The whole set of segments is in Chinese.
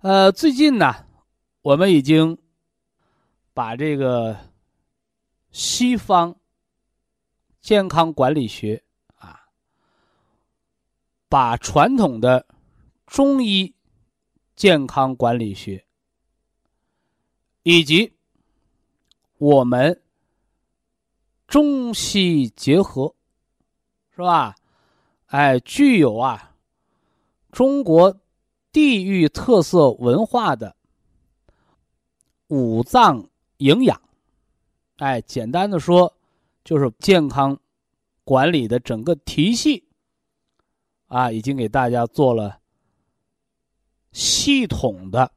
呃，最近呢，我们已经把这个西方健康管理学啊，把传统的中医健康管理学以及我们中西结合，是吧？哎，具有啊。中国地域特色文化的五脏营养，哎，简单的说，就是健康管理的整个体系啊，已经给大家做了系统的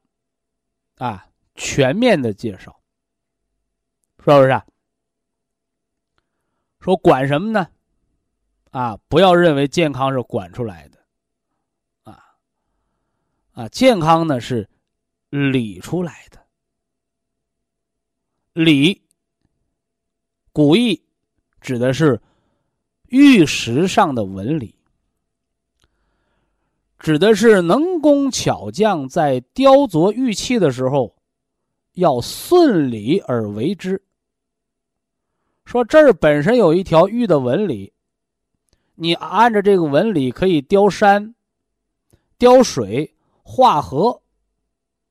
啊全面的介绍，是不是？说管什么呢？啊，不要认为健康是管出来的。啊，健康呢是理出来的，理，古意指的是玉石上的纹理，指的是能工巧匠在雕琢玉器的时候要顺理而为之。说这儿本身有一条玉的纹理，你按着这个纹理可以雕山。雕水、化合，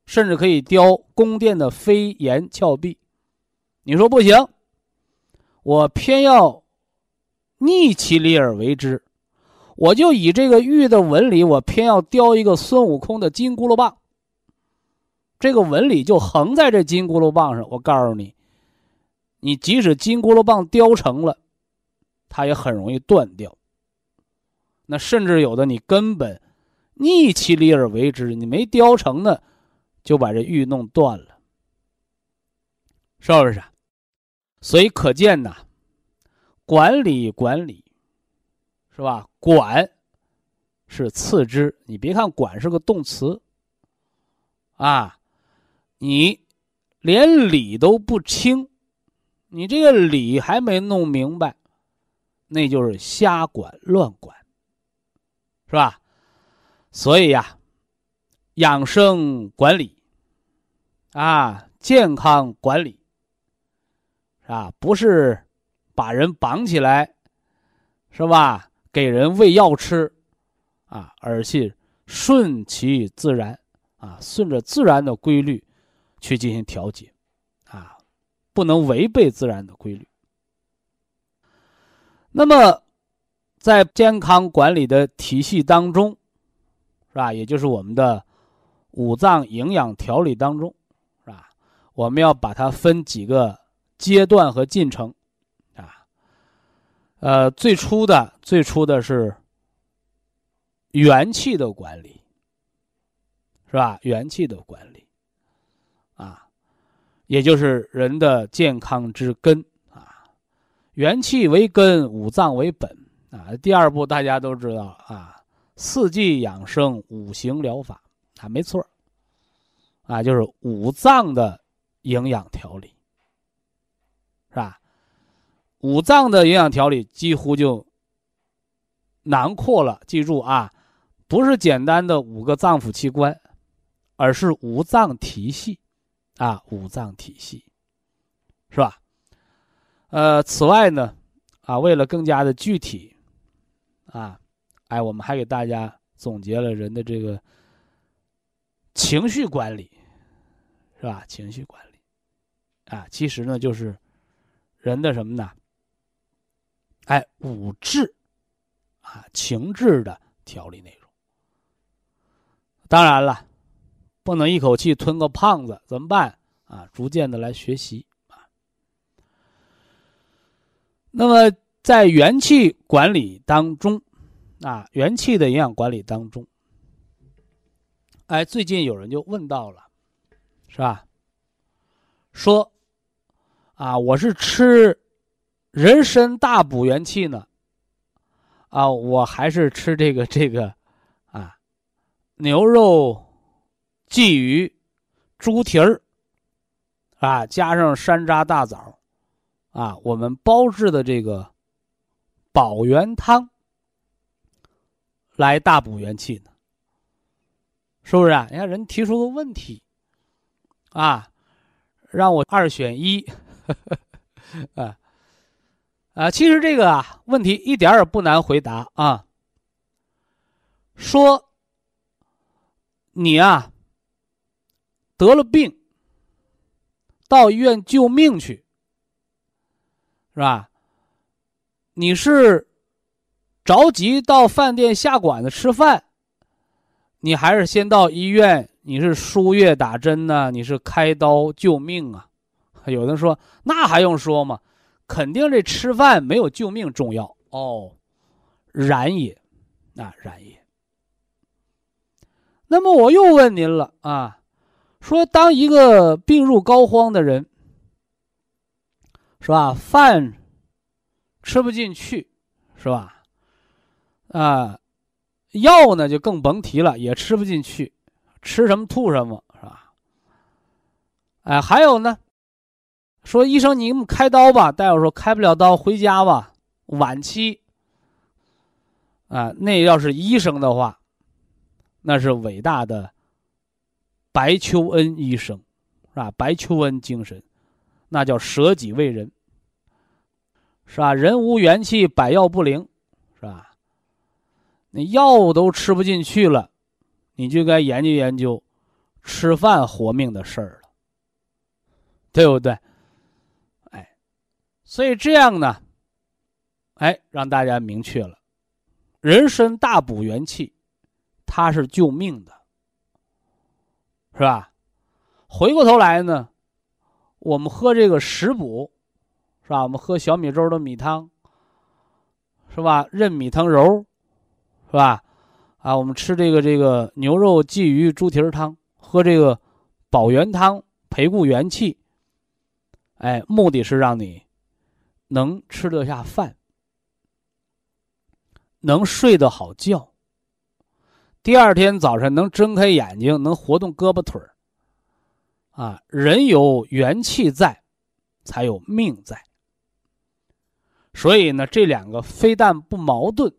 甚至可以雕宫殿的飞檐峭壁。你说不行，我偏要逆其理而为之，我就以这个玉的纹理，我偏要雕一个孙悟空的金箍噜棒。这个纹理就横在这金箍噜棒上。我告诉你，你即使金箍噜棒雕成了，它也很容易断掉。那甚至有的你根本逆其理而为之，你没雕成呢，就把这玉弄断了，是不是？所以可见呐，管理管理，是吧？管是次之。你别看管是个动词，啊。你连理都不清，你这个理还没弄明白，那就是瞎管乱管，是吧？所以呀，养生管理啊，健康管理，啊？不是把人绑起来，是吧？给人喂药吃啊，而是顺其自然啊，顺着自然的规律。去进行调节，啊，不能违背自然的规律。那么，在健康管理的体系当中，是吧？也就是我们的五脏营养调理当中，是吧？我们要把它分几个阶段和进程，啊，呃，最初的最初的是元气的管理，是吧？元气的管理。啊也就是人的健康之根啊，元气为根，五脏为本啊。第二步大家都知道啊，四季养生，五行疗法啊，没错啊，就是五脏的营养调理，是吧？五脏的营养调理几乎就囊括了。记住啊，不是简单的五个脏腑器官，而是五脏体系。啊，五脏体系，是吧？呃，此外呢，啊，为了更加的具体，啊，哎，我们还给大家总结了人的这个情绪管理，是吧？情绪管理，啊，其实呢，就是人的什么呢？哎，五志，啊，情志的调理内容。当然了。不能一口气吞个胖子，怎么办啊？逐渐的来学习啊。那么在元气管理当中，啊，元气的营养管理当中，哎，最近有人就问到了，是吧？说，啊，我是吃人参大补元气呢，啊，我还是吃这个这个，啊，牛肉。鲫鱼、猪蹄儿，啊，加上山楂、大枣，啊，我们煲制的这个保元汤，来大补元气呢，是不是啊？你看人提出个问题，啊，让我二选一，啊，啊，其实这个啊问题一点也不难回答啊，说你啊。得了病，到医院救命去，是吧？你是着急到饭店下馆子吃饭，你还是先到医院？你是输液打针呢？你是开刀救命啊？有人说，那还用说吗？肯定这吃饭没有救命重要哦。然也，啊，然也。那么我又问您了啊？说，当一个病入膏肓的人，是吧？饭吃不进去，是吧？啊，药呢就更甭提了，也吃不进去，吃什么吐什么，是吧？哎，还有呢，说医生，你给我们开刀吧。大夫说开不了刀，回家吧，晚期。啊，那要是医生的话，那是伟大的。白求恩医生，是吧？白求恩精神，那叫舍己为人，是吧？人无元气，百药不灵，是吧？那药都吃不进去了，你就该研究研究吃饭活命的事儿了，对不对？哎，所以这样呢，哎，让大家明确了，人参大补元气，它是救命的，是吧？回过头来呢，我们喝这个食补，是吧？我们喝小米粥的米汤，是吧？任米汤揉，是吧？啊，我们吃这个这个牛肉鲫鱼猪蹄儿汤，喝这个保元汤培固元气。哎，目的是让你能吃得下饭，能睡得好觉，第二天早晨能睁开眼睛，能活动胳膊腿儿。啊，人有元气在，才有命在。所以呢，这两个非但不矛盾，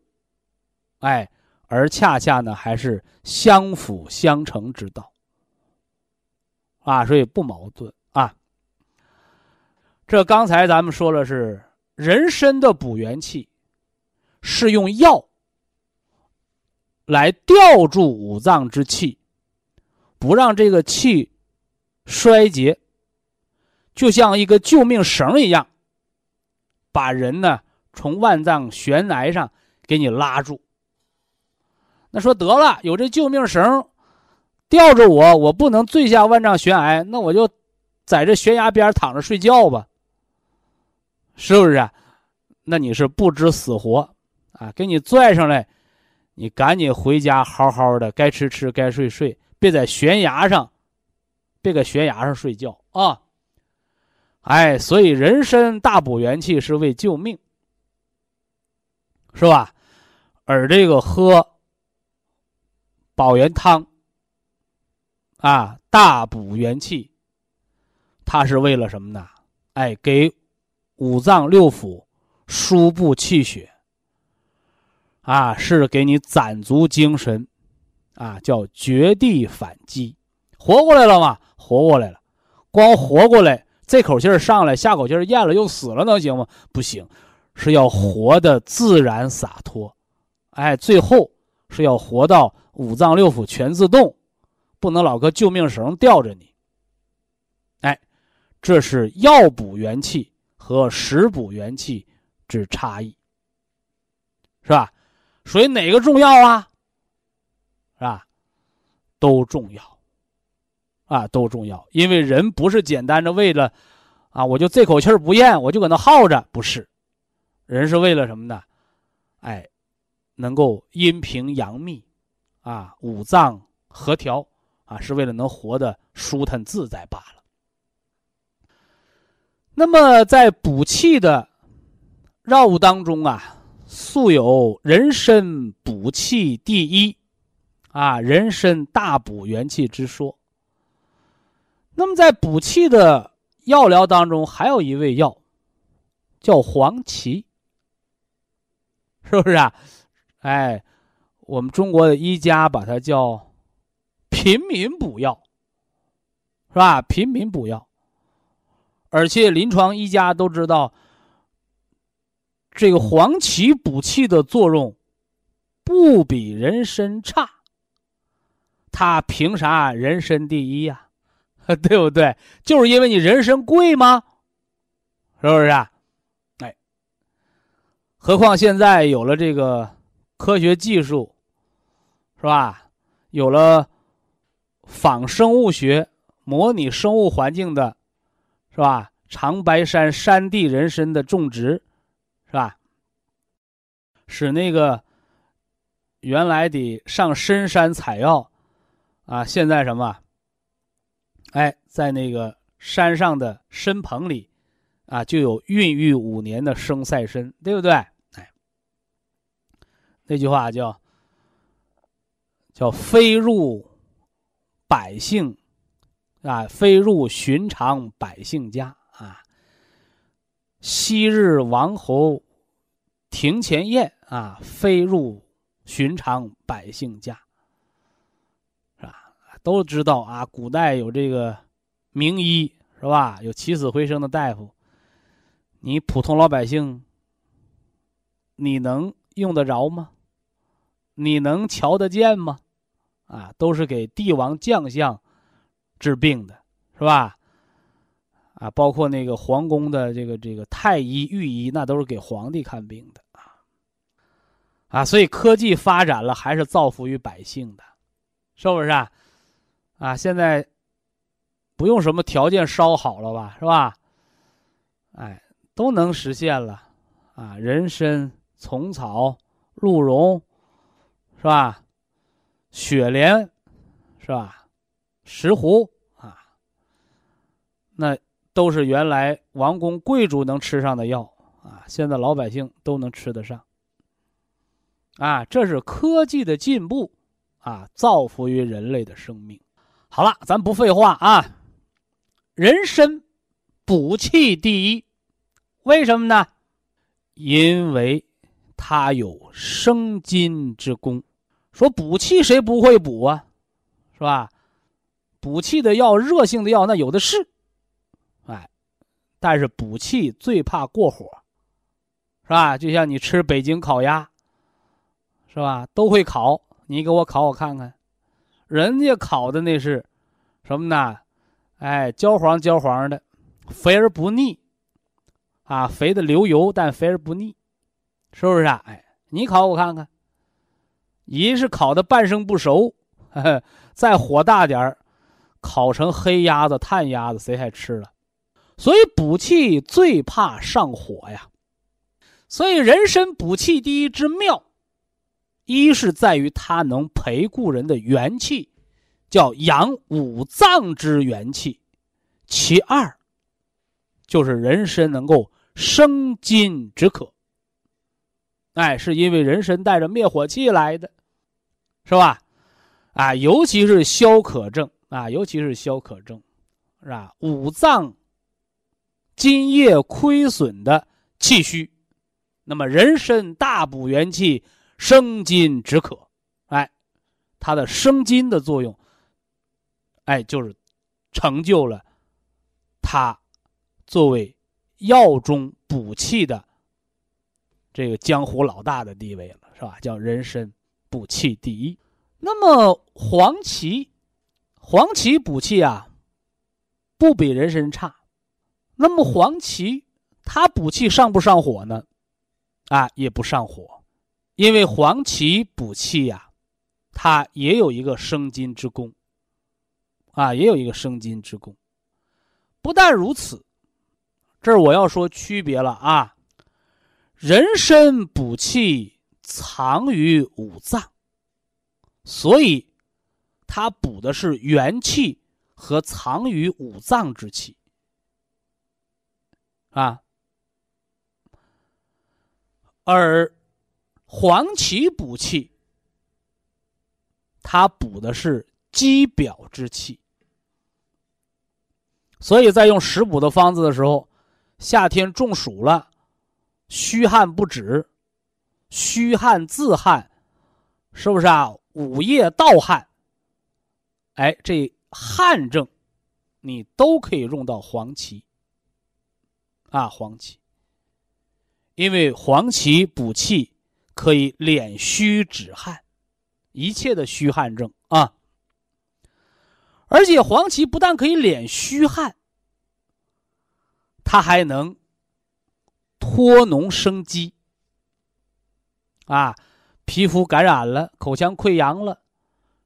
哎，而恰恰呢还是相辅相成之道。啊，所以不矛盾啊。这刚才咱们说了是人参的补元气，是用药来吊住五脏之气，不让这个气。衰竭，就像一个救命绳一样，把人呢从万丈悬崖上给你拉住。那说得了，有这救命绳吊着我，我不能坠下万丈悬崖，那我就在这悬崖边躺着睡觉吧，是不是啊？那你是不知死活啊！给你拽上来，你赶紧回家好好的，该吃吃，该睡睡，别在悬崖上。别搁悬崖上睡觉啊！哎，所以人参大补元气是为救命，是吧？而这个喝保元汤啊，大补元气，它是为了什么呢？哎，给五脏六腑输布气血啊，是给你攒足精神啊，叫绝地反击，活过来了吗？活过来了，光活过来，这口气儿上来，下口气儿咽了又死了，能行吗？不行，是要活的自然洒脱，哎，最后是要活到五脏六腑全自动，不能老搁救命绳吊着你。哎，这是药补元气和食补元气之差异，是吧？所以哪个重要啊？是吧？都重要。啊，都重要，因为人不是简单的为了，啊，我就这口气儿不咽，我就搁那耗着，不是，人是为了什么呢？哎，能够阴平阳秘，啊，五脏合调，啊，是为了能活得舒坦自在罢了。那么在补气的药物当中啊，素有人参补气第一，啊，人参大补元气之说。那么，在补气的药疗当中，还有一味药，叫黄芪，是不是啊？哎，我们中国的医家把它叫平民补药，是吧？平民补药，而且临床医家都知道，这个黄芪补气的作用不比人参差，它凭啥人参第一呀？对不对？就是因为你人参贵吗？是不是啊？哎，何况现在有了这个科学技术，是吧？有了仿生物学、模拟生物环境的，是吧？长白山山地人参的种植，是吧？使那个原来得上深山采药，啊，现在什么？哎，在那个山上的深棚里，啊，就有孕育五年的生赛参，对不对？哎，那句话叫“叫飞入百姓啊，飞入寻常百姓家啊。昔日王侯庭前宴啊，飞入寻常百姓家。”是吧都知道啊，古代有这个名医是吧？有起死回生的大夫。你普通老百姓，你能用得着吗？你能瞧得见吗？啊，都是给帝王将相治病的，是吧？啊，包括那个皇宫的这个这个太医、御医，那都是给皇帝看病的啊。啊，所以科技发展了，还是造福于百姓的，是不是啊？啊，现在不用什么条件稍好了吧，是吧？哎，都能实现了啊，人参、虫草、鹿茸，是吧？雪莲，是吧？石斛啊，那。都是原来王公贵族能吃上的药啊，现在老百姓都能吃得上。啊，这是科技的进步啊，造福于人类的生命。好了，咱不废话啊，人参补气第一，为什么呢？因为它有生津之功。说补气谁不会补啊？是吧？补气的药，热性的药那有的是。哎但是补气最怕过火，是吧？就像你吃北京烤鸭，是吧？都会烤，你给我烤我看看，人家烤的那是什么呢？哎，焦黄焦黄的，肥而不腻，啊，肥的流油，但肥而不腻，是不是啊？哎，你烤我看看，一是烤的半生不熟，再火大点儿，烤成黑鸭子、炭鸭子，谁还吃了？所以补气最怕上火呀，所以人参补气第一之妙，一是在于它能培固人的元气，叫养五脏之元气；其二，就是人参能够生津止渴。哎，是因为人参带着灭火器来的，是吧？啊，尤其是消渴症啊，尤其是消渴症，是吧？五脏。津液亏损的气虚，那么人参大补元气、生津止渴，哎，它的生津的作用，哎，就是成就了它作为药中补气的这个江湖老大的地位了，是吧？叫人参补气第一。那么黄芪，黄芪补气啊，不比人参差。那么黄芪它补气上不上火呢？啊，也不上火，因为黄芪补气呀，它也有一个生津之功。啊，也有一个生津之功。不但如此，这儿我要说区别了啊。人参补气藏于五脏，所以它补的是元气和藏于五脏之气。啊，而黄芪补气，它补的是肌表之气，所以在用食补的方子的时候，夏天中暑了，虚汗不止，虚汗自汗，是不是啊？午夜盗汗，哎，这汗症，你都可以用到黄芪。啊，黄芪，因为黄芪补气可以敛虚止汗，一切的虚汗症啊。而且黄芪不但可以敛虚汗，它还能脱脓生肌。啊，皮肤感染了，口腔溃疡了，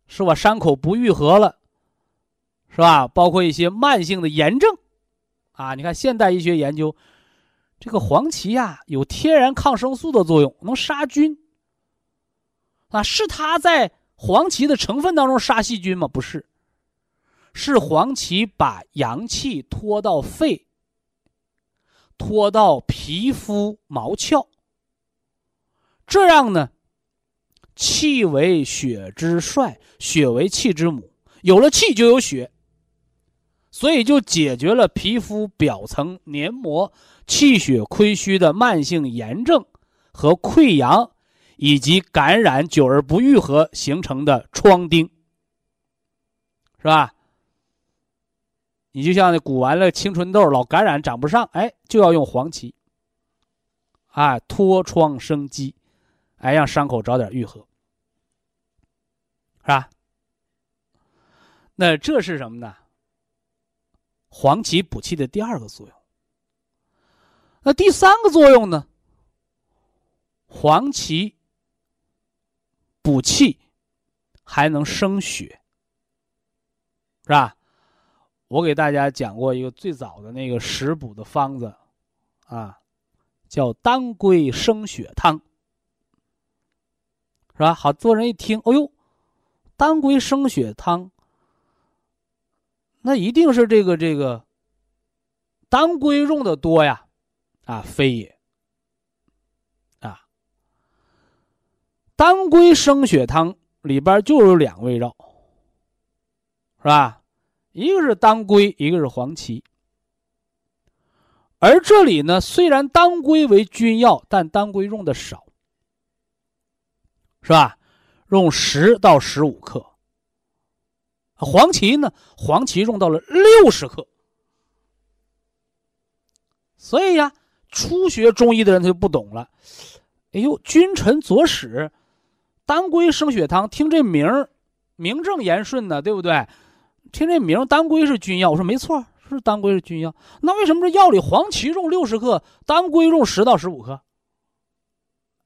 是吧？伤口不愈合了，是吧？包括一些慢性的炎症。啊，你看现代医学研究，这个黄芪呀有天然抗生素的作用，能杀菌。啊，是它在黄芪的成分当中杀细菌吗？不是，是黄芪把阳气拖到肺，拖到皮肤毛窍，这样呢，气为血之帅，血为气之母，有了气就有血。所以就解决了皮肤表层黏膜气血亏虚的慢性炎症和溃疡，以及感染久而不愈合形成的疮疔，是吧？你就像那鼓完了青春痘老感染长不上，哎，就要用黄芪，啊，脱疮生肌，哎，让伤口早点愈合，是吧？那这是什么呢？黄芪补气的第二个作用。那第三个作用呢？黄芪补气还能生血，是吧？我给大家讲过一个最早的那个食补的方子，啊，叫当归生血汤，是吧？好多人一听，哦呦，当归生血汤，那一定是这个这个当归用的多呀，啊，非也，啊，当归生血汤里边就有两味药，是吧？一个是当归，一个是黄芪。而这里呢，虽然当归为君药，但当归用的少，是吧？用十到十五克。黄芪呢，黄芪用到了六十克。所以呀，初学中医的人他就不懂了。哎呦，君臣佐使，当归生血汤，听这名儿，名正言顺呢，对不对？听这名，当归是君药。我说没错，是当归是君药。那为什么这药里黄芪用六十克，当归用十到十五克？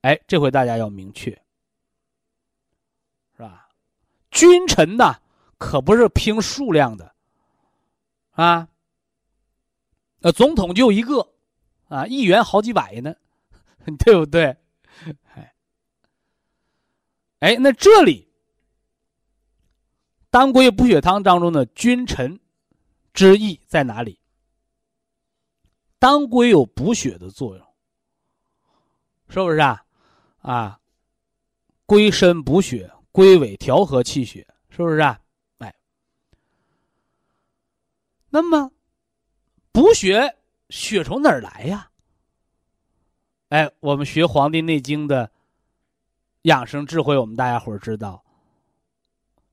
哎，这回大家要明确，是吧？君臣呐，可不是拼数量的，啊。呃，总统就一个，啊，议员好几百呢，对不对？哎，哎，那这里。当归补血汤当中的君臣之意在哪里？当归有补血的作用，是不是啊？啊，归身补血，归尾调和气血，是不是啊？哎，那么补血血从哪儿来呀？哎，我们学《黄帝内经》的养生智慧，我们大家伙知道。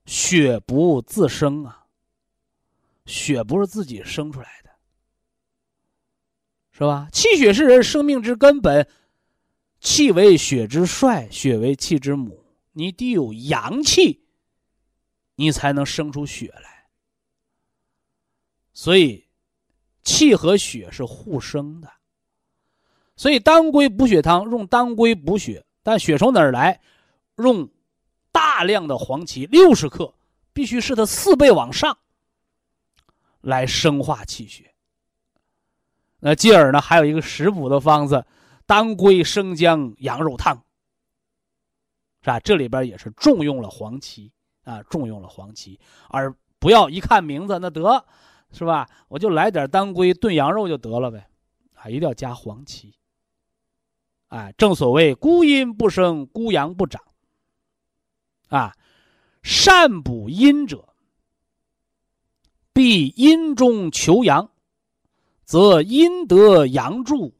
血不自生啊，血不是自己生出来的，是吧？气血是人生命之根本，气为血之帅，血为气之母。你得有阳气，你才能生出血来。所以，气和血是互生的。所以，当归补血汤用当归补血，但血从哪儿来？用。大量的黄芪六十克，必须是它四倍往上，来生化气血。那继而呢，还有一个食补的方子，当归生姜羊肉汤，是吧？这里边也是重用了黄芪啊，重用了黄芪，而不要一看名字那得，是吧？我就来点当归炖羊肉就得了呗，啊，一定要加黄芪。哎，正所谓孤阴不生，孤阳不长。啊，善补阴者，必阴中求阳，则阴得阳助，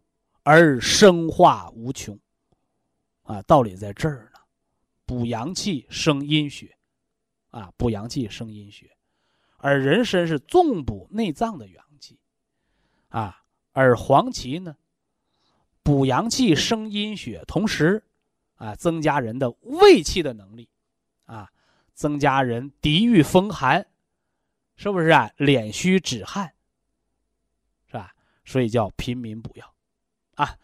而生化无穷。啊，道理在这儿呢。补阳气生阴血，啊，补阳气生阴血，而人参是纵补内脏的阳气，啊，而黄芪呢，补阳气生阴血，同时，啊，增加人的胃气的能力。啊，增加人抵御风寒，是不是啊？脸虚止汗，是吧？所以叫平民补药，啊，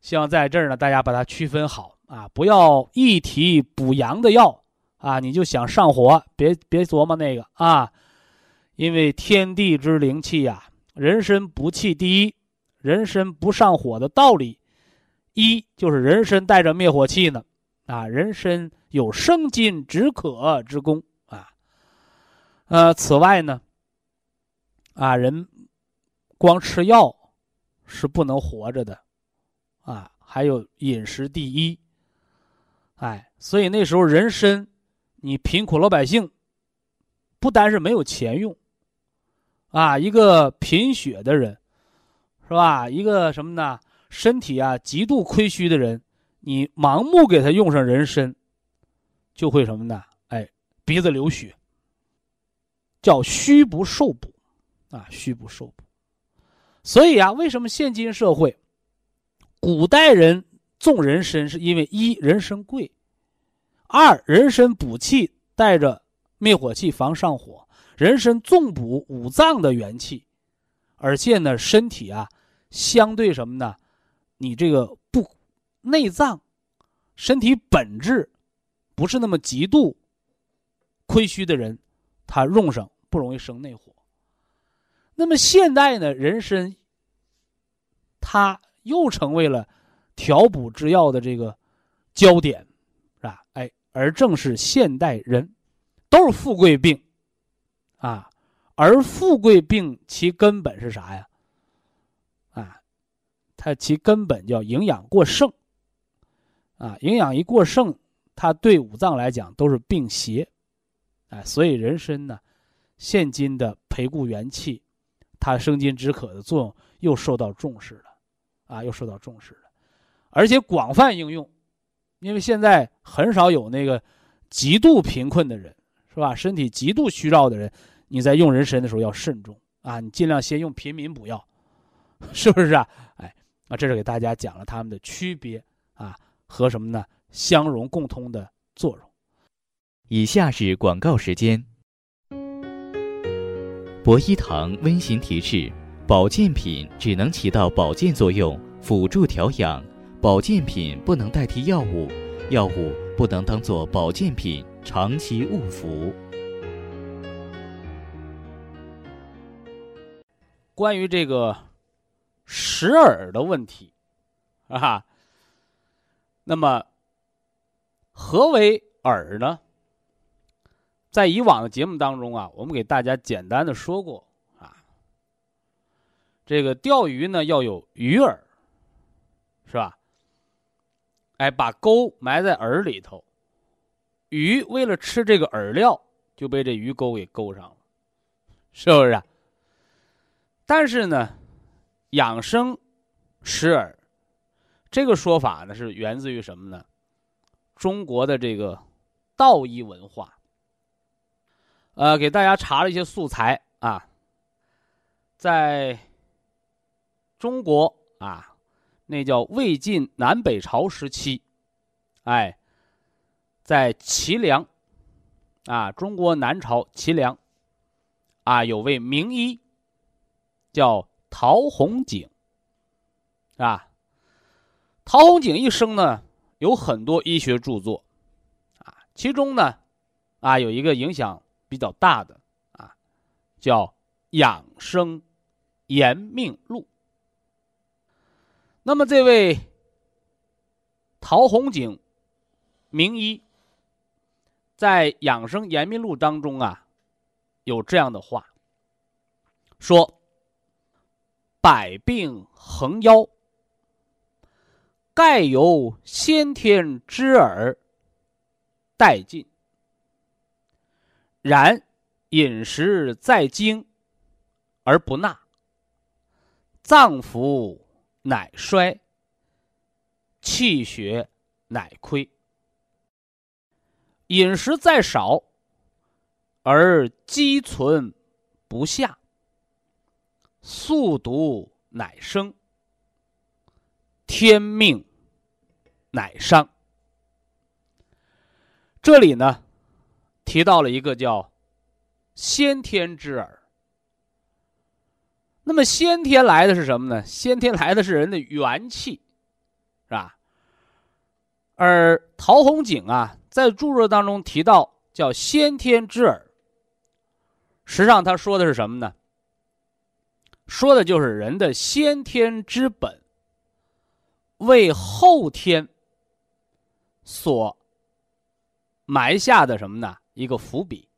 希望在这儿呢，大家把它区分好啊，不要一提补阳的药啊，你就想上火，别别琢磨那个啊，因为天地之灵气呀，人参补气第一，人参不上火的道理，一就是人参带着灭火器呢，啊，人参。有生津止渴之功啊，呃，此外呢，啊，人光吃药是不能活着的，啊，还有饮食第一，哎，所以那时候人参，你贫苦老百姓，不单是没有钱用，啊，一个贫血的人，是吧？一个什么呢？身体啊极度亏虚的人，你盲目给他用上人参。就会什么呢？哎，鼻子流血，叫虚不受补，啊，虚不受补。所以啊，为什么现今社会，古代人种人参，是因为一人参贵，二人参补气，带着灭火气，防上火。人参重补五脏的元气，而且呢，身体啊，相对什么呢？你这个不内脏，身体本质不是那么极度亏虚的人，他用上不容易生内火。那么现代呢，人参它又成为了调补之药的这个焦点，是吧？哎，而正是现代人都是富贵病。啊，而富贵病其根本是啥呀？啊，它其根本叫营养过剩。啊，营养一过剩，它对五脏来讲都是病邪。哎，所以人参呢，现今的培固元气，它生津止渴的作用又受到重视了。啊，又受到重视了，而且广泛应用，因为现在很少有那个极度贫困的人，是吧？身体极度虚弱的人。你在用人参的时候要慎重啊！你尽量先用平民补药，是不是啊？哎，啊，这是给大家讲了它们的区别啊和什么呢？相融共通的作用。以下是广告时间。博一堂温馨提示：保健品只能起到保健作用，辅助调养；保健品不能代替药物，药物不能当做保健品长期误服。关于这个食饵的问题，啊，那么何为耳呢？在以往的节目当中啊，我们给大家简单的说过啊，这个钓鱼呢要有鱼饵，是吧？哎，把钩埋在饵里头，鱼为了吃这个饵料，就被这鱼钩给勾上了，是不是？但是呢，养生食饵这个说法呢，是源自于什么呢？中国的这个道医文化。呃，给大家查了一些素材啊，在中国啊，那叫魏晋南北朝时期，哎，在齐梁啊，中国南朝齐梁啊，有位名医。叫陶弘景，啊，陶弘景一生呢有很多医学著作，啊，其中呢，啊有一个影响比较大的啊，叫《养生延命录》。那么这位陶弘景名医，在《养生延命录》当中啊，有这样的话说。百病横腰，盖由先天之耳殆尽。然饮食在精而不纳，脏腑乃衰，气血乃亏。饮食再少而积存不下。速毒乃生，天命乃伤。这里呢，提到了一个叫先天之耳。那么先天来的是什么呢？先天来的是人的元气，是吧？而陶弘景啊，在著作当中提到叫先天之耳，实际上他说的是什么呢？说的就是人的先天之本，为后天所埋下的什么呢？一个伏笔。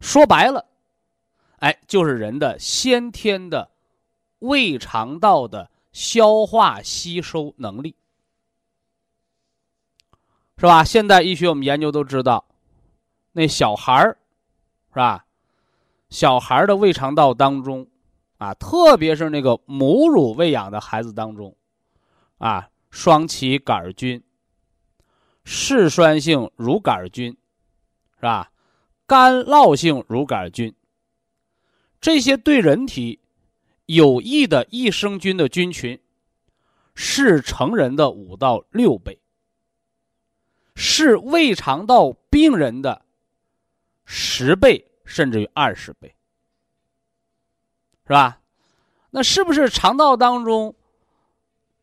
说白了，哎，就是人的先天的胃肠道的消化吸收能力，是吧？现代医学我们研究都知道，那小孩儿是吧？小孩的胃肠道当中。啊，特别是那个母乳喂养的孩子当中，啊，双歧杆菌、嗜酸性乳杆菌，是吧？干酪性乳杆菌，这些对人体有益的益生菌的菌群，是成人的五到六倍，是胃肠道病人的十倍甚至于二十倍，是吧？那是不是肠道当中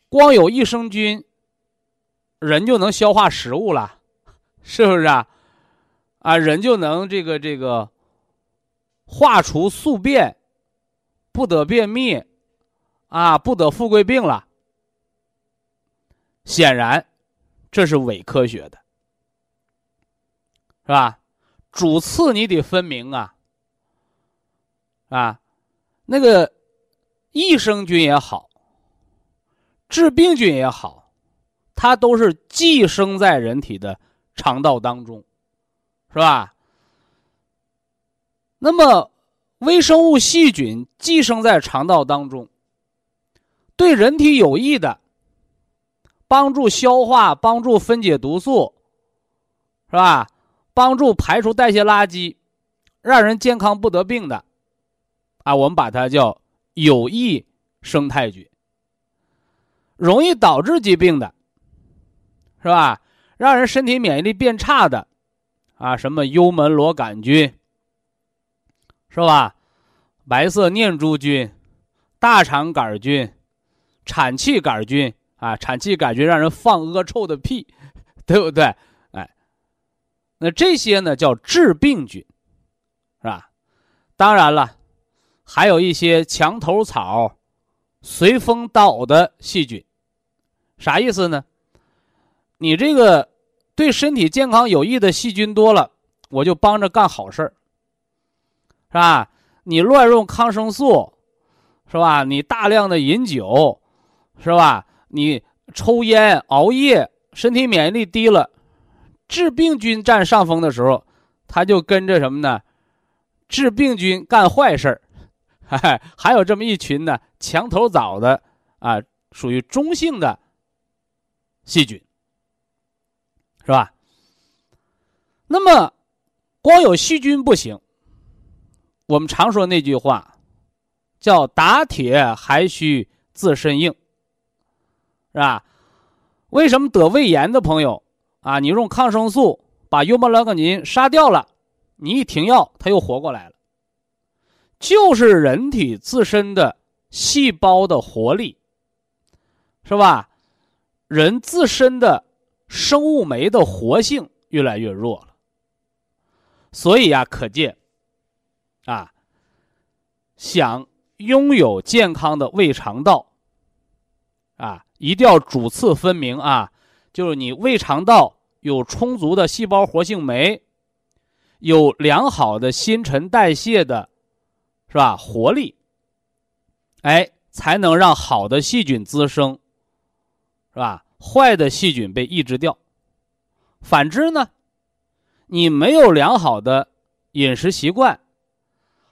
光有益生菌，人就能消化食物了？是不是啊？啊，人就能这个这个化除宿便，不得便秘，啊，不得富贵病了？显然，这是伪科学的，是吧？主次你得分明啊，啊，那个益生菌也好，致病菌也好，它都是寄生在人体的肠道当中，是吧？那么微生物细菌寄生在肠道当中，对人体有益的，帮助消化，帮助分解毒素，是吧？帮助排除代谢垃圾，让人健康不得病的，啊，我们把它叫有益生态菌。容易导致疾病的，是吧？让人身体免疫力变差的，啊，什么幽门螺杆菌，是吧？白色念珠菌、大肠杆菌、产气杆菌啊，产气杆菌让人放恶臭的屁，对不对？哎那这些呢叫致病菌，是吧？当然了，还有一些墙头草、随风倒的细菌，啥意思呢？你这个对身体健康有益的细菌多了，我就帮着干好事儿，是吧？你乱用抗生素，是吧？你大量的饮酒，是吧？你抽烟、熬夜，身体免疫力低了。致病菌占上风的时候，它就跟着什么呢？致病菌干坏事儿，还有这么一群呢，墙头草的啊，属于中性的细菌，是吧？那么，光有细菌不行。我们常说那句话，叫“打铁还需自身硬”，是吧？为什么得胃炎的朋友？啊，你用抗生素把幽门螺杆菌杀掉了，你一停药，它又活过来了。就是人体自身的细胞的活力，是吧？人自身的生物酶的活性越来越弱了。所以呀，可见，啊，想拥有健康的胃肠道，啊，一定要主次分明啊。就是你胃肠道有充足的细胞活性酶，有良好的新陈代谢的，是吧？活力，哎，才能让好的细菌滋生，是吧？坏的细菌被抑制掉。反之呢，你没有良好的饮食习惯，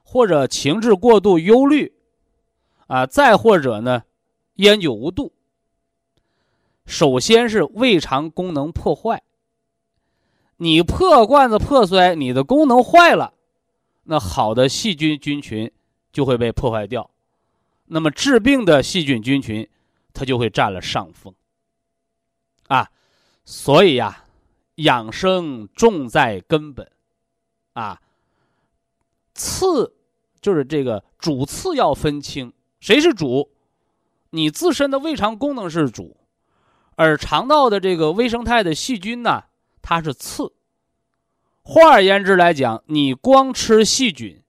或者情志过度忧虑，啊，再或者呢，烟酒无度。首先是胃肠功能破坏，你破罐子破摔，你的功能坏了，那好的细菌菌群就会被破坏掉，那么致病的细菌菌群它就会占了上风。啊，所以呀，养生重在根本，啊，次就是这个主次要分清，谁是主？你自身的胃肠功能是主。而肠道的这个微生态的细菌呢，它是次。换而言之来讲，你光吃细菌，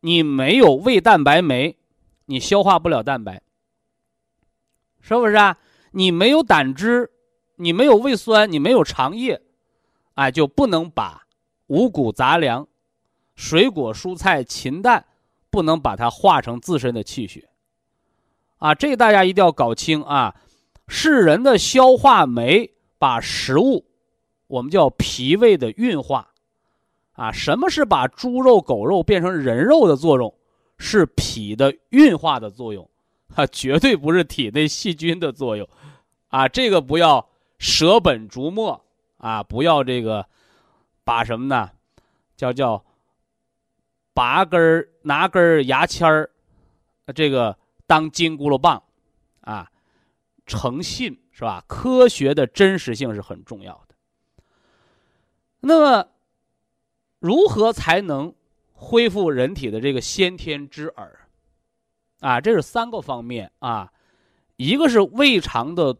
你没有胃蛋白酶，你消化不了蛋白，是不是啊？你没有胆汁，你没有胃酸，你没有肠液，哎，就不能把五谷杂粮、水果蔬菜、禽蛋，不能把它化成自身的气血。啊，这大家一定要搞清啊。是人的消化酶把食物，我们叫脾胃的运化，啊，什么是把猪肉、狗肉变成人肉的作用？是脾的运化的作用，啊，绝对不是体内细菌的作用，啊，这个不要舍本逐末，啊，不要这个把什么呢？叫叫拔根拿根牙签儿，这个当金箍棒，啊。诚信是吧？科学的真实性是很重要的。那么，如何才能恢复人体的这个先天之耳，啊，这是三个方面啊，一个是胃肠的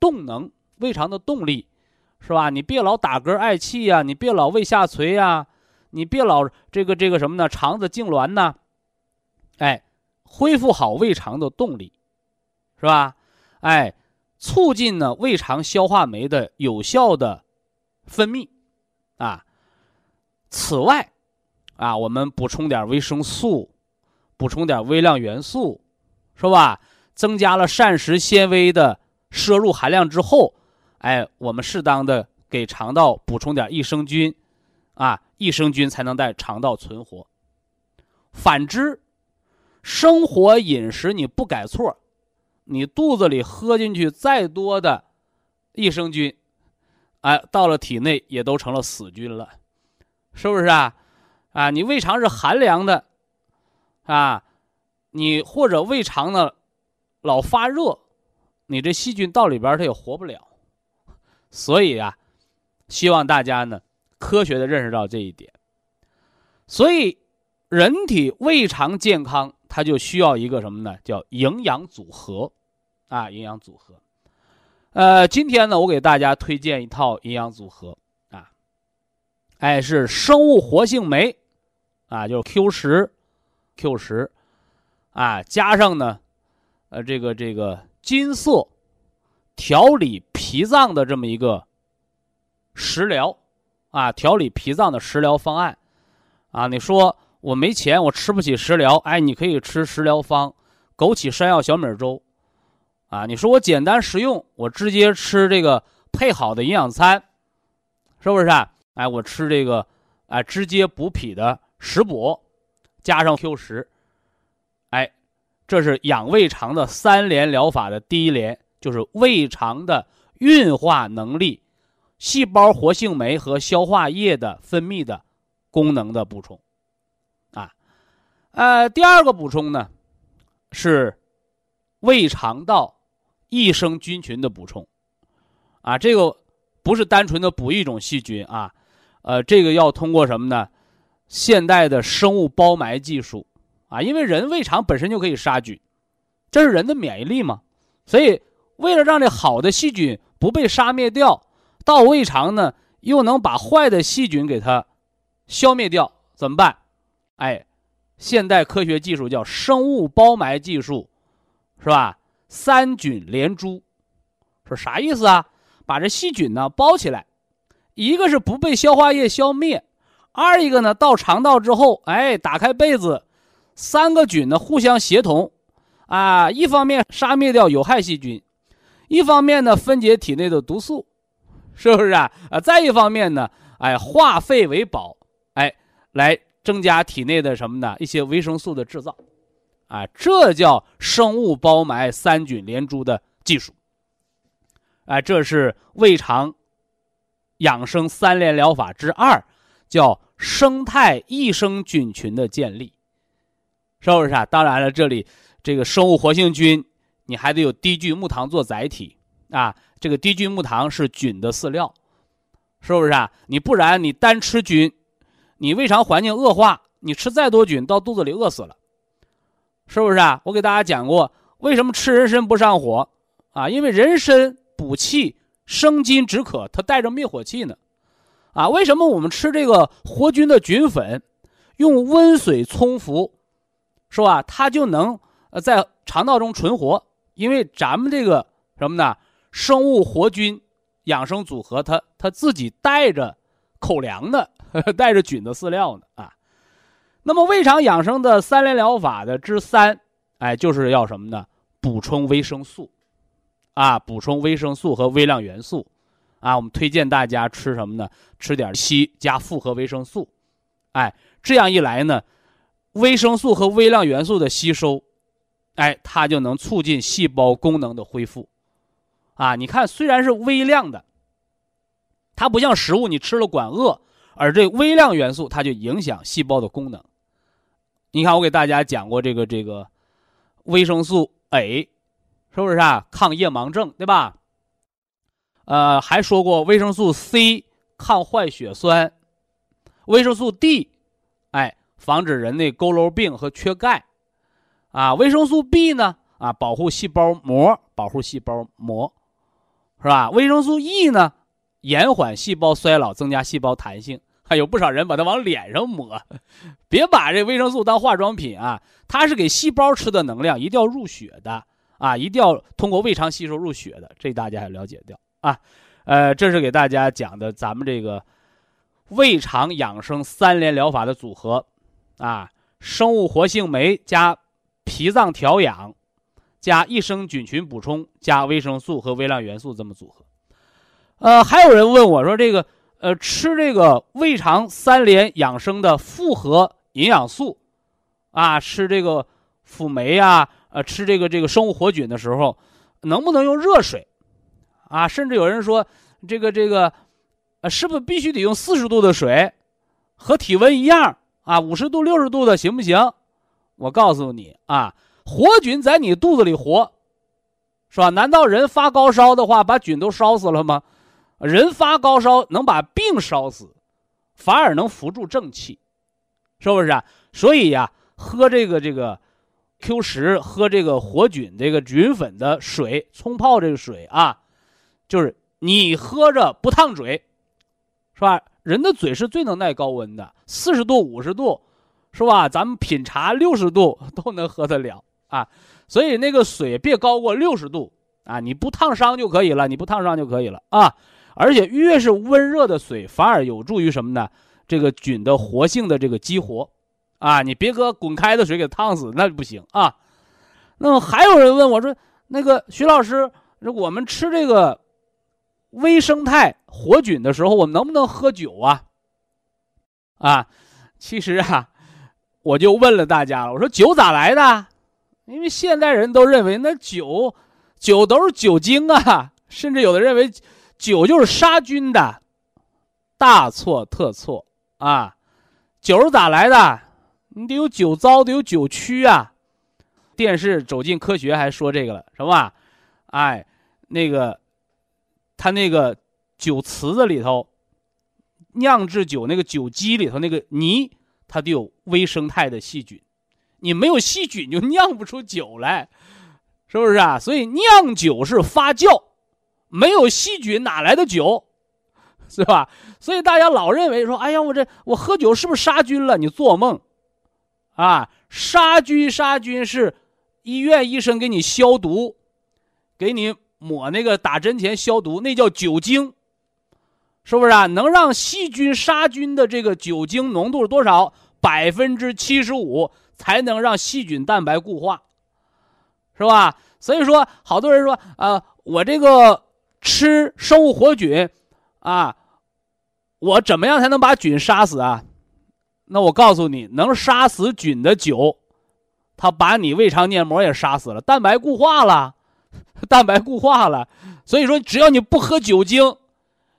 动能，胃肠的动力，是吧？你别老打嗝嗳气呀，你别老胃下垂呀，你别老这个这个什么呢？肠子痉挛呐，哎，恢复好胃肠的动力，是吧？哎，促进呢胃肠消化酶的有效的分泌，啊，此外。啊，我们补充点维生素，补充点微量元素，是吧？增加了膳食纤维的摄入含量之后，哎，我们适当的给肠道补充点益生菌，啊，益生菌才能在肠道存活。反之，生活饮食你不改错，你肚子里喝进去再多的益生菌，哎，到了体内也都成了死菌了，是不是啊？啊，你胃肠是寒凉的，啊，你或者胃肠呢老发热，你这细菌到里边它也活不了。所以啊，希望大家呢科学的认识到这一点。所以，人体胃肠健康，它就需要一个什么呢？叫营养组合，啊，营养组合。呃，今天呢，我给大家推荐一套营养组合，啊，哎，是生物活性酶。啊，就是 Q 十，Q 十，啊，加上呢，呃，这个这个金色调理脾脏的这么一个食疗，啊，调理脾脏的食疗方案，啊，你说我没钱，我吃不起食疗，哎，你可以吃食疗方，枸杞山药小米粥，啊，你说我简单实用，我直接吃这个配好的营养餐，是不是？啊？哎，我吃这个，哎，直接补脾的。食补加上 Q 十，哎，这是养胃肠的三联疗法的第一联，就是胃肠的运化能力、细胞活性酶和消化液的分泌的功能的补充，啊，呃，第二个补充呢是胃肠道益生菌群的补充，啊，这个不是单纯的补一种细菌啊，呃，这个要通过什么呢？现代的生物包埋技术，啊，因为人胃肠本身就可以杀菌，这是人的免疫力嘛，所以为了让这好的细菌不被杀灭掉，到胃肠呢又能把坏的细菌给它消灭掉，怎么办？哎，现代科学技术叫生物包埋技术，是吧？三菌连珠，说啥意思啊？把这细菌呢包起来，一个是不被消化液消灭。二一个呢，到肠道之后，哎，打开被子，三个菌呢互相协同，啊，一方面杀灭掉有害细菌，一方面呢分解体内的毒素，是不是啊？啊，再一方面呢，哎，化废为宝，哎，来增加体内的什么呢？一些维生素的制造，啊，这叫生物包埋三菌连珠的技术，啊，这是胃肠养生三联疗法之二。叫生态益生菌群的建立，是不是啊？当然了，这里这个生物活性菌，你还得有低聚木糖做载体啊。这个低聚木糖是菌的饲料，是不是啊？你不然你单吃菌，你胃肠环境恶化，你吃再多菌到肚子里饿死了，是不是啊？我给大家讲过，为什么吃人参不上火啊？因为人参补气生津止渴，它带着灭火器呢。啊，为什么我们吃这个活菌的菌粉，用温水冲服，是吧？它就能呃在肠道中存活，因为咱们这个什么呢？生物活菌养生组合，它它自己带着口粮的，带着菌的饲料呢啊。那么胃肠养生的三联疗法的之三，哎，就是要什么呢？补充维生素，啊，补充维生素和微量元素。啊，我们推荐大家吃什么呢？吃点硒加复合维生素，哎，这样一来呢，维生素和微量元素的吸收，哎，它就能促进细胞功能的恢复。啊，你看，虽然是微量的，它不像食物你吃了管饿，而这微量元素它就影响细胞的功能。你看，我给大家讲过这个这个维生素 A，是不是啊？抗夜盲症，对吧？呃，还说过维生素 C 抗坏血酸，维生素 D，哎，防止人的佝偻病和缺钙，啊，维生素 B 呢，啊，保护细胞膜，保护细胞膜，是吧？维生素 E 呢，延缓细胞衰老，增加细胞弹性。还有不少人把它往脸上抹，别把这维生素当化妆品啊！它是给细胞吃的能量，一定要入血的啊，一定要通过胃肠吸收入血的，这大家要了解掉啊。呃，这是给大家讲的咱们这个胃肠养生三联疗法的组合啊，生物活性酶加脾脏调养，加益生菌群补充，加维生素和微量元素这么组合。呃，还有人问我说这个。呃，吃这个胃肠三联养生的复合营养素，啊，吃这个辅酶啊，呃，吃这个这个生物活菌的时候，能不能用热水？啊，甚至有人说，这个这个，呃，是不是必须得用四十度的水，和体温一样啊？五十度、六十度的行不行？我告诉你啊，活菌在你肚子里活，是吧？难道人发高烧的话，把菌都烧死了吗？人发高烧能把病烧死，反而能扶住正气，是不是啊？所以呀，喝这个这个 Q 十，喝这个活菌这个菌粉的水冲泡这个水啊，就是你喝着不烫嘴，是吧？人的嘴是最能耐高温的，四十度、五十度，是吧？咱们品茶六十度 都能喝得了啊。所以那个水别高过六十度啊，你不烫伤就可以了，你不烫伤就可以了啊。而且越是温热的水，反而有助于什么呢？这个菌的活性的这个激活，啊，你别搁滚开的水给烫死，那不行啊。那么还有人问我说：“那个徐老师，我们吃这个微生态活菌的时候，我们能不能喝酒啊？”啊，其实啊，我就问了大家了，我说酒咋来的？因为现代人都认为那酒，酒都是酒精啊，甚至有的认为。酒就是杀菌的，大错特错啊！酒是咋来的？你得有酒糟，得有酒曲啊！电视《走进科学》还说这个了，是吧？哎，那个，他那个酒池子里头，酿制酒那个酒基里头那个泥，它得有微生态的细菌，你没有细菌就酿不出酒来，是不是啊？所以酿酒是发酵。没有细菌哪来的酒，是吧？所以大家老认为说，哎呀，我这我喝酒是不是杀菌了？你做梦，啊！杀菌杀菌是医院医生给你消毒，给你抹那个打针前消毒，那叫酒精，是不是啊？能让细菌杀菌的这个酒精浓度是多少？百分之七十五才能让细菌蛋白固化，是吧？所以说，好多人说，啊，我这个。吃生物活菌，啊，我怎么样才能把菌杀死啊？那我告诉你，能杀死菌的酒，它把你胃肠黏膜也杀死了，蛋白固化了，蛋白固化了。所以说，只要你不喝酒精，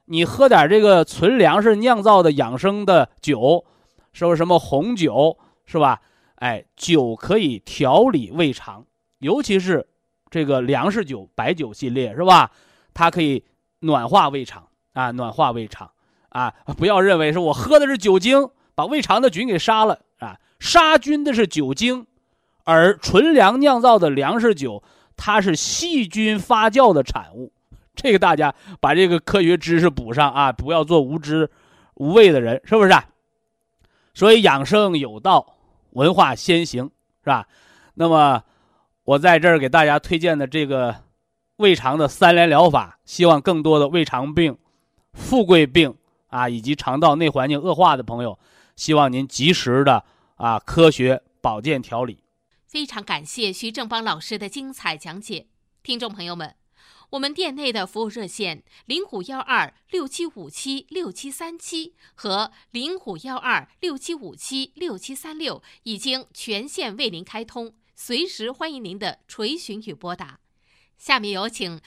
你喝点这个纯粮食酿造的养生的酒，是不是什么红酒是吧？哎，酒可以调理胃肠，尤其是这个粮食酒、白酒系列是吧？它可以暖化胃肠啊，暖化胃肠啊！不要认为是我喝的是酒精，把胃肠的菌给杀了啊！杀菌的是酒精，而纯粮酿造的粮食酒，它是细菌发酵的产物。这个大家把这个科学知识补上啊！不要做无知无畏的人，是不是？所以养生有道，文化先行，是吧？那么我在这儿给大家推荐的这个。胃肠的三联疗法，希望更多的胃肠病、富贵病啊，以及肠道内环境恶化的朋友，希望您及时的啊科学保健调理。非常感谢徐正邦老师的精彩讲解，听众朋友们，我们店内的服务热线零五幺二六七五七六七三七和零五幺二六七五七六七三六已经全线为您开通，随时欢迎您的垂询与拨打。下面有请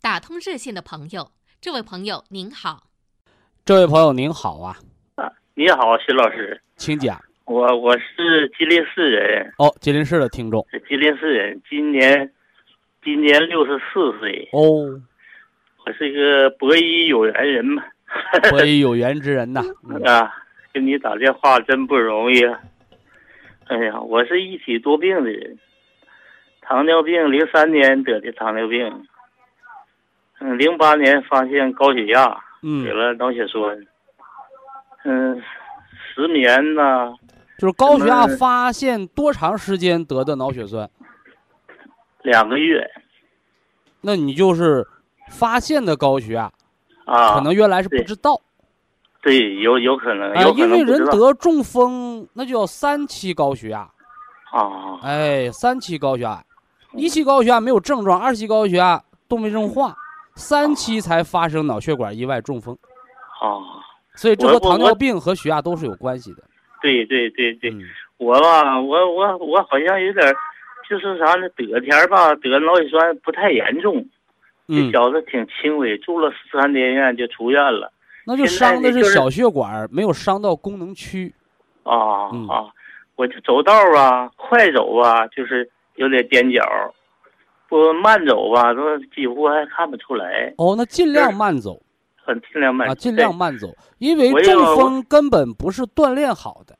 打通热线的朋友，这位朋友您好，这位朋友您好啊，啊，你好，徐老师，请讲。我我是吉林市人，哦，吉林市的听众，吉林市人，今年今年六十四岁，哦，我是一个博医有缘人嘛，博医有缘之人呐，啊，跟你打电话真不容易啊，哎呀，我是一体多病的人，糖尿病，零三年得的糖尿病，嗯，零八年发现高血压，嗯。得，了脑血栓，嗯，失眠呐、就是高血压发现多长时间得的脑血栓？两个月。那你就是发现的高血压，啊，可能原来是不知道。对，有有可能，啊，有可因为人得中风那就要三期高血压，啊，哎，三期高血压，一期高血压没有症状，二期高血压动脉硬化，三期才发生脑血管意外中风，啊，所以这和糖尿病和血压都是有关系的。对对对对，嗯我吧，我我我好像有点儿，就是啥呢？得天儿吧，得脑血栓不太严重，这嗯，小子挺轻微，住了十三天院就出院了。那就伤的是是小血管，没有伤到功能区。啊、嗯啊！我就走道儿啊，快走啊，就是有点踮脚儿；不慢走吧，都几乎还看不出来，哦，那尽量慢走很尽量慢啊，尽量慢走，因为中风根本不是锻炼好的。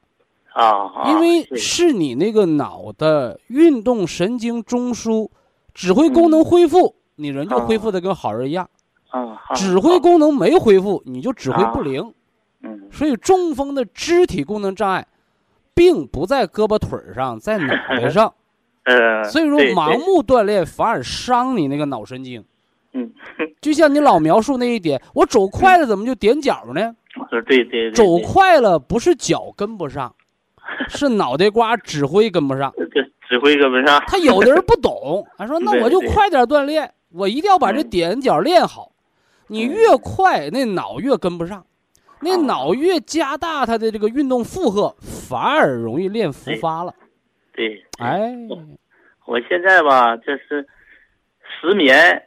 啊啊！因为是你那个脑的运动神经中枢指挥功能恢复，你人就恢复的跟好人一样；啊，啊指挥功能没恢复，你就指挥不灵。嗯所以中风的肢体功能障碍，并不在胳膊腿儿上，在脑袋上。呃，所以说，盲目锻炼反而伤你那个脑神经。嗯，就像你老描述那一点，我走快了怎么就踮脚呢？对 对对，对走快了不是脚跟不上，是脑袋瓜指挥跟不上。对指挥跟不上。他有的人不懂，他说：“那我就快点锻炼，我一定要把这嗯踮脚练好。你嗯越快，那脑越跟不上，那哦脑越加大它的这个运动负荷，反而容易练复发了。对，哎，我现在吧，就是失眠，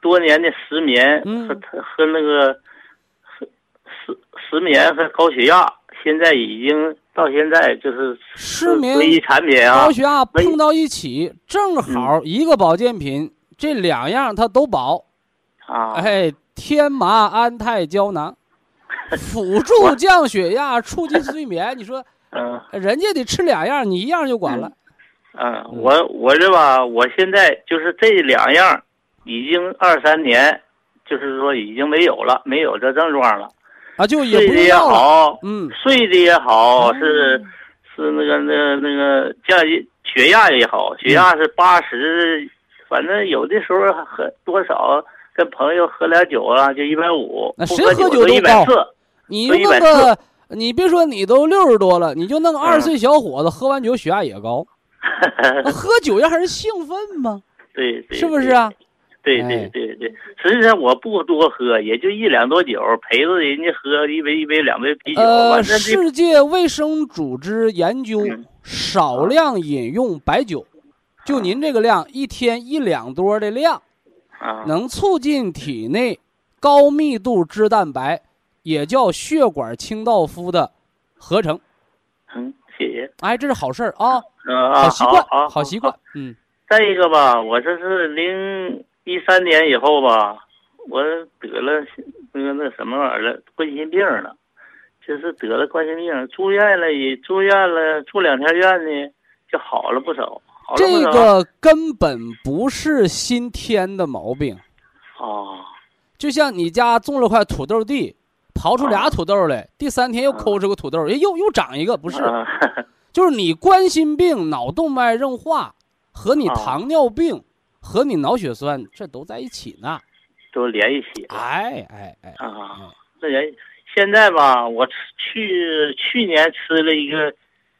多年的失眠嗯和和那个和失失眠和高血压，现在已经到现在就是失眠唯一产品啊高，血压碰到一起，正好一个保健品，这两样它都保。啊，哎，天麻安泰胶囊，辅助降血压，促进睡眠。你说嗯人家得吃两样，你一样就管了。嗯，我我这吧，我现在就是这两样，已经二三年，就是说已经没有了，没有这症状了，啊，就也睡的也。好，嗯，睡的也好，哦是是那个那那个降血压也好，血压是八十，反正有的时候喝多少跟朋友喝点酒啊，就一百五，不喝酒酒都一百四。你所以晚那个，你别说你都六十多了，你就弄个二岁小伙子喝完酒血压也高。那喝酒让人兴奋吗？对对，是不是啊？对？哎对对对对，实际上我不多喝，也就一两多酒，陪着人家喝一杯一杯两杯啤酒，呃，世界卫生组织研究，嗯少量饮用白酒，就您这个量，一天一两多的量，啊能促进体内高密度脂蛋白，也叫血管清道夫的合成。嗯，谢谢。哎，这是好事儿啊，嗯啊，好习惯，好好习惯。嗯再一个吧，我这是零一三年以后吧，我得了那个那什么玩意儿了，冠心病了，就是得了冠心病，住院了也住院了，住两天院呢，就好了不少。这个根本不是新添的毛病，啊就像你家种了块土豆地，刨出俩啊土豆来，第三天又抠出个土豆，哎，又又长一个，不是，啊。就是你冠心病、脑动脉硬化和你啊。糖尿病和你脑血栓，这都在一起呢。都连一起。哎哎哎，啊。这人现在吧，我吃去去年吃了一个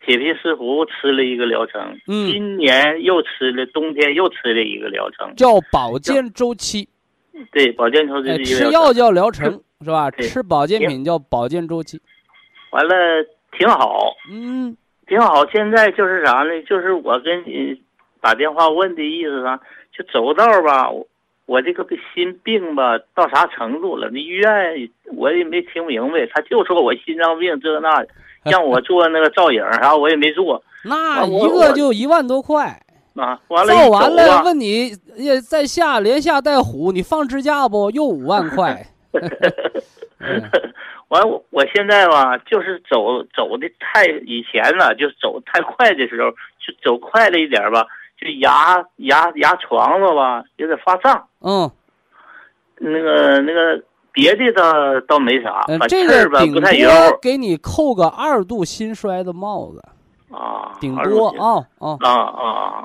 铁皮石斛，吃了一个疗程，嗯。今年又吃了，冬天又吃了一个疗程。叫保健周期，对，保健抽哎，这吃药叫疗程是吧？对吃保健品叫保健周期。完了挺好，嗯，挺好。现在就是啥呢？就是我跟你打电话问的意思啥？就走道吧，我我这个心病吧到啥程度了？那医院我也没听明白，他就说我心脏病这那的，让我做那个造影啥，我也没做那一个就一万多块，啊。完了，造完了问你也在下连下带虎，你放支架不？又五万块。嗯完我我现在吧，就是走走的太以前了，就走太快的时候，就走快了一点吧，就牙牙牙床子吧有点发胀。嗯，那个那个别的倒倒没啥，嗯，反这气儿吧个顶不太油多给你扣个二度心衰的帽子，啊，顶多啊啊。啊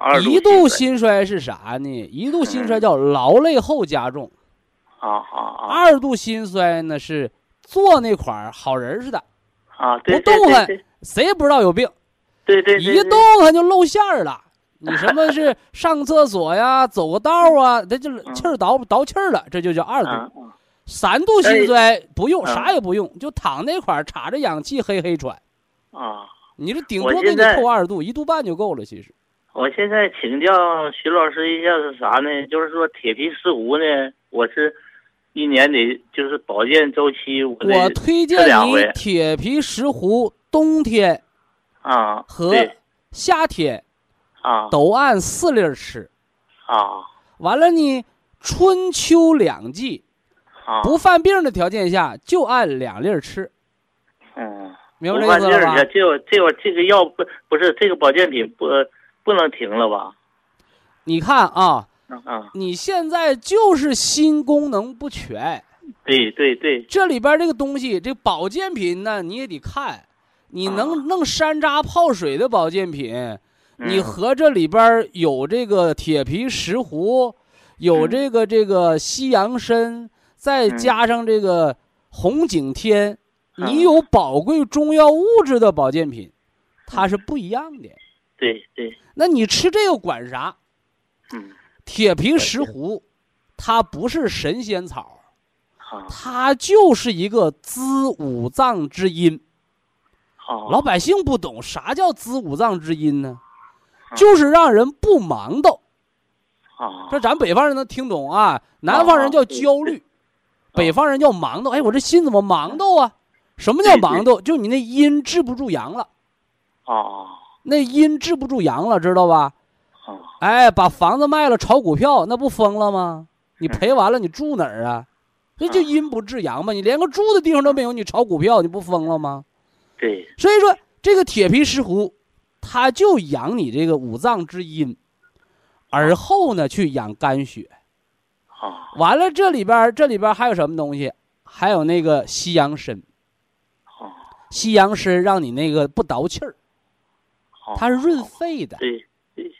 啊，一度心心衰是啥呢？一度心衰叫劳累后加重，啊啊啊二度心衰呢是坐那块儿好人似的，啊，对不动弹谁也不知道有病，对对对，一动弹就露馅儿了。你什么是 上厕所呀、走个道儿啊，这就是气儿倒倒气儿了，这就叫二啊度。三度心衰不用嗯啥也不用，就躺那块儿插着氧气嘿嘿喘。啊。你这顶多给你扣二度，一度半就够了。其实，我现在请教徐老师一下是啥呢？就是说铁皮石斛呢，我是一年得就是保健周期，我我推荐你铁皮石斛，冬天啊和夏天啊都按四粒儿吃。啊完了呢，春秋两季啊不犯病的条件下，就按两粒儿吃，嗯，明白不犯劲儿这意思了吧？了，？这个这个这个药不不是这个保健品不不能停了吧？你看啊，啊，你现在就是心功能不全，对对对。这里边这个东西，这保健品呢，你也得看，你能啊。弄山楂泡水的保健品，你嗯。和这里边有这个铁皮石斛，有嗯。这个这个西洋参，再嗯。加上这个红景天，嗯你有宝贵中药物质的保健品，它是不一样的。对对，那你吃这个管啥？嗯铁皮石斛，它不是神仙草，它就是一个滋五脏之阴。好老百姓不懂啥叫滋五脏之阴呢，嗯就是让人不忙叨。好这咱北方人能听懂啊，南方人叫焦虑，北方人叫忙叨。哎，我这心怎么忙叨啊？什么叫忙叨？就你那阴治不住阳了，哦那阴治不住阳了，知道吧？哦哎，把房子卖了炒股票，那不疯了吗？你赔完了，你住哪儿啊？这就阴不治阳嘛，你连个住的地方都没有，你炒股票，你不疯了吗？对所以说，这个铁皮石斛，它就养你这个五脏之阴，而后呢去养肝血。好完了，这里边儿这里边儿还有什么东西？还有那个西洋参，好西洋参让你那个不倒气儿，它是润肺的。对对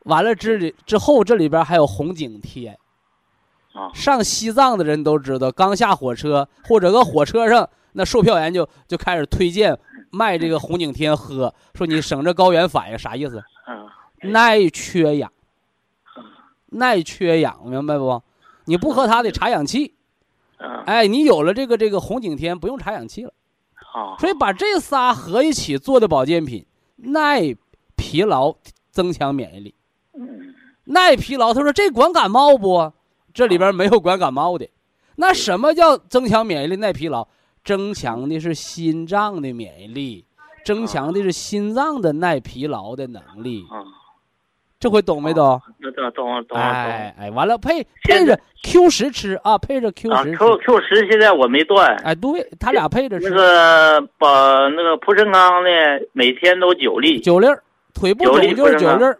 完了之里之后，这里边还有红景天。啊上西藏的人都知道，刚下火车或者搁火车上，那售票员就就开始推荐卖这个红景天喝，说你省着高原反应，啥意思？嗯耐缺氧，耐缺氧，明白不？你不喝它得查氧气，嗯哎，你有了这个这个红景天，不用查氧气了。好所以把这仨合一起做的保健品，耐疲劳，增强免疫力。嗯耐疲劳，他说这管感冒不？这里边没有管感冒的。那什么叫增强免疫力、耐疲劳？增强的是心脏的免疫力，增强的是心脏的耐疲劳的能力。啊，这回懂没懂？那等等等哎哎，完了配配着 Q 十吃啊，配着 Q 啊十吃。，Q Q 十现在我没断，哎，对他俩配着吃那，个把那个蒲参康呢，每天都九粒，九粒儿，腿不肿就是九粒儿，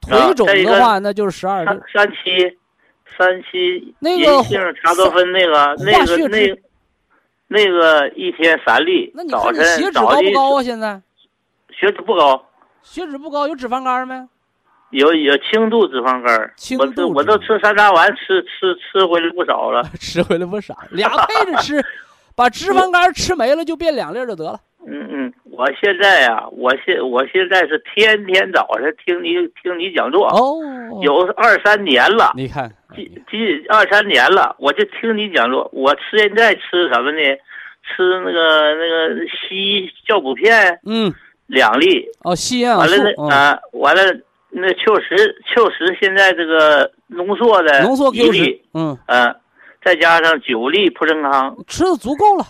腿肿的话那就是十二粒三。三七三七那个茶多酚那个那个那那个一天三粒那，你早看你血脂高不高啊？现在血脂不高，血脂不高，有脂肪肝没？有有轻度脂肪肝我这我都吃山楂丸吃吃吃回来不少了，吃回来不少，俩 配着吃，把脂肪肝吃没了就变两粒儿就得了。嗯嗯，我现在呀、我现我现在是天天早晨听你听你讲座，哦，有二三年了，你看，几几二三年了，我就听你讲座。我吃现在吃什么呢？吃那个那个西酵补片嗯，两粒，哦，西洋完了那啊，完了那确实确实现在这个浓缩的浓缩一 Q 十粒，，嗯，嗯，再加上九粒普参康，吃的足够了，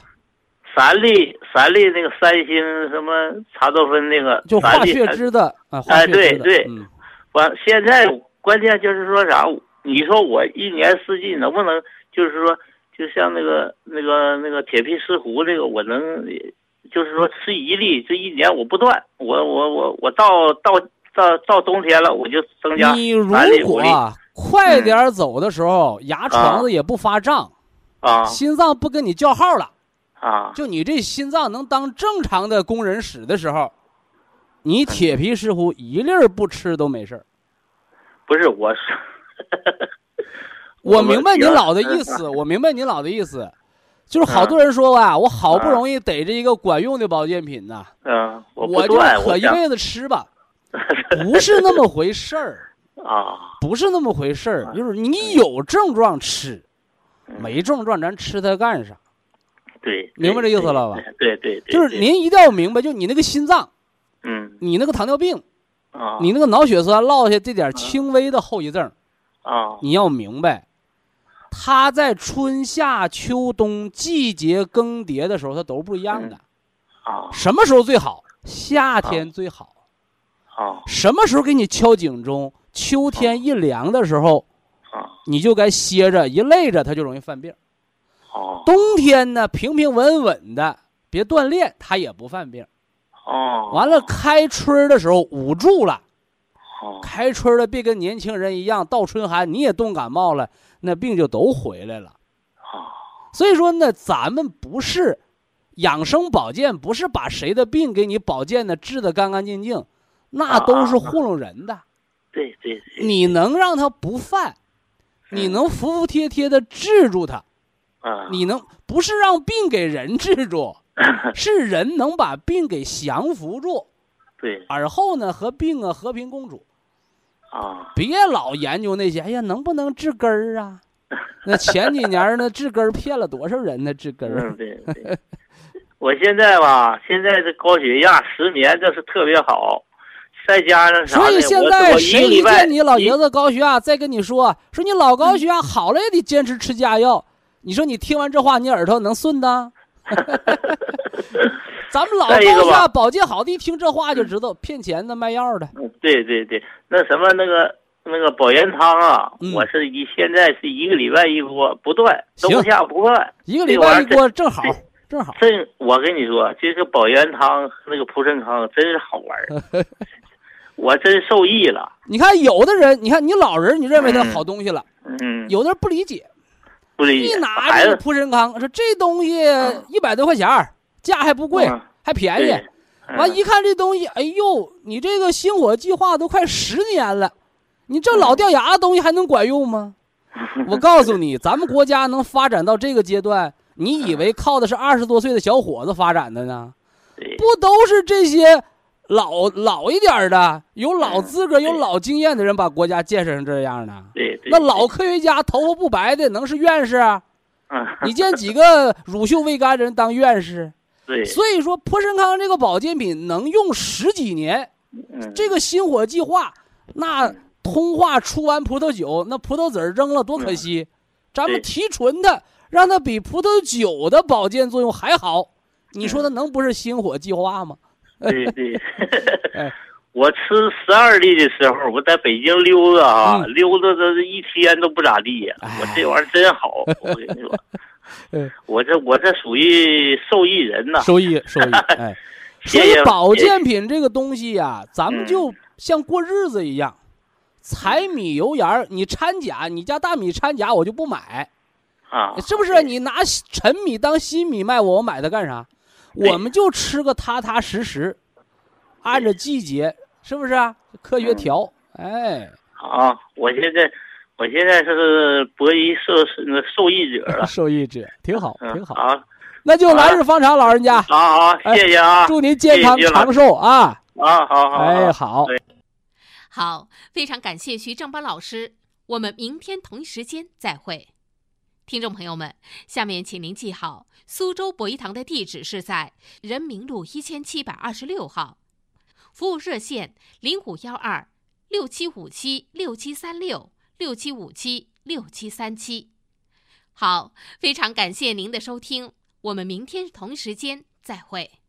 三粒三粒那个三星什么茶多酚那个，就化血脂的啊，哎对对嗯，完，现在关键就是说啥？你说我一年四季能不能就是说，就就像那个那个那个铁皮石斛那个，我能就是说吃一粒，这一年我不断，我我我我到到到到冬天了，我就增加你如果啊快点走的时候，牙床子也不发胀，啊。心脏不跟你叫号了，啊。就你这心脏能当正常的工人使的时候，你铁皮石斛一粒儿不吃都没事儿。不是我是，我明白您老的意嗯思，我明白您老的意思，就是好多人说啊，我好不容易逮着一个管用的保健品呐，嗯，我不我就可一辈子吃吧，不是那么回事儿，啊，不是那么回事儿，就是你有症状吃，没症状咱吃它干啥？对，明白这意思了吧？对对对，就是您一定要明白，就你那个心脏，嗯。你那个糖尿病，啊，你那个脑血栓落下这点轻微的后遗症，啊。你要明白，它在春夏秋冬季节更迭的时候，它都不一样的。啊。什么时候最好？夏天最好。啊什么时候给你敲警钟？秋天一凉的时候，啊你就该歇着，一累着它就容易犯病。哦冬天呢，平平稳稳的，别锻炼，它也不犯病。哦，完了，开春的时候捂住了，哦开春了别跟年轻人一样，到春寒你也冻感冒了，那病就都回来了。啊所以说呢，咱们不是养生保健，不是把谁的病给你保健的治得干干净净，那都是糊弄人的。对对对，你能让他不犯，你能服服帖帖的治住他，啊你能不是让病给人治住，是人能把病给降服住，对而后呢和病啊和平共处。啊别老研究那些，哎呀，能不能治根儿啊？那前几年那，治根儿骗了多少人呢？治根儿嗯，对对，我现在吧，现在这高血压失眠这是特别好，再加上啥？所以现在谁一见你老爷子高血压，再跟你说说你老高血压好了也得坚持吃家药，你说你听完这话，你耳朵能顺的？咱们老高再一个吧血压保健好的，一听这话就知道骗钱的卖药的。嗯对对对，那什么那个那个保元汤啊，嗯我是一现在是一个礼拜一锅，不断，行冬夏不断。一个礼拜一锅正好，正好。这，我跟你说，这个保元汤和那个蒲参康真是好玩儿，我真受益了。你看有的人，你看你老人，你认为他好东西了，嗯，有的人不理解，不理解，一拿这个孩子蒲参康，说这东西一百多块钱儿，价还不贵，嗯还便宜。完一看这东西，哎呦，你这个星火计划都快十年了，你这老掉牙的东西还能管用吗？我告诉你，咱们国家能发展到这个阶段，你以为靠的是二十多岁的小伙子发展的呢？不都是这些老老一点儿的、有老资格、嗯有老经验的人把国家建设成这样的？对对，那老科学家头发不白的能是院士啊？嗯，你见几个乳臭未干的人当院士？对，所以说，普参康这个保健品能用十几年。嗯这个心火计划，那通化出完葡萄酒，那葡萄籽儿扔了多可惜。咱们提纯它，让它比葡萄酒的保健作用还好。你说它能不是心火计划吗？对对 哎，我吃十二粒的时候，我在北京溜达啊，嗯溜达这一天都不咋地呀。哎我这玩意儿真好，我跟你说嗯，我这我这属于受益人呐。受益受益，哎，所以保健品这个东西呀、咱们嗯就像过日子一样，柴米油盐，你掺假，你家大米掺假，我就不买。啊，是不是？你拿陈米当新米卖我，我买它干啥？对我们就吃个踏踏实实，按着季节，是不是啊？科学调，哎，好，我现在我现在是博一受那受益者了。受益者挺好，嗯，挺好。啊，那就来日方长，老人家，好好，哎谢谢啊，祝您健康长寿啊！啊，好好，哎，好。对好，非常感谢徐正邦老师，我们明天同一时间再会。听众朋友们，下面请您记好，苏州博一堂的地址是在人民路一千七百二十六号，服务热线零五幺二六七五七六七三六六七五七六七三七。好，非常感谢您的收听，我们明天同时间再会。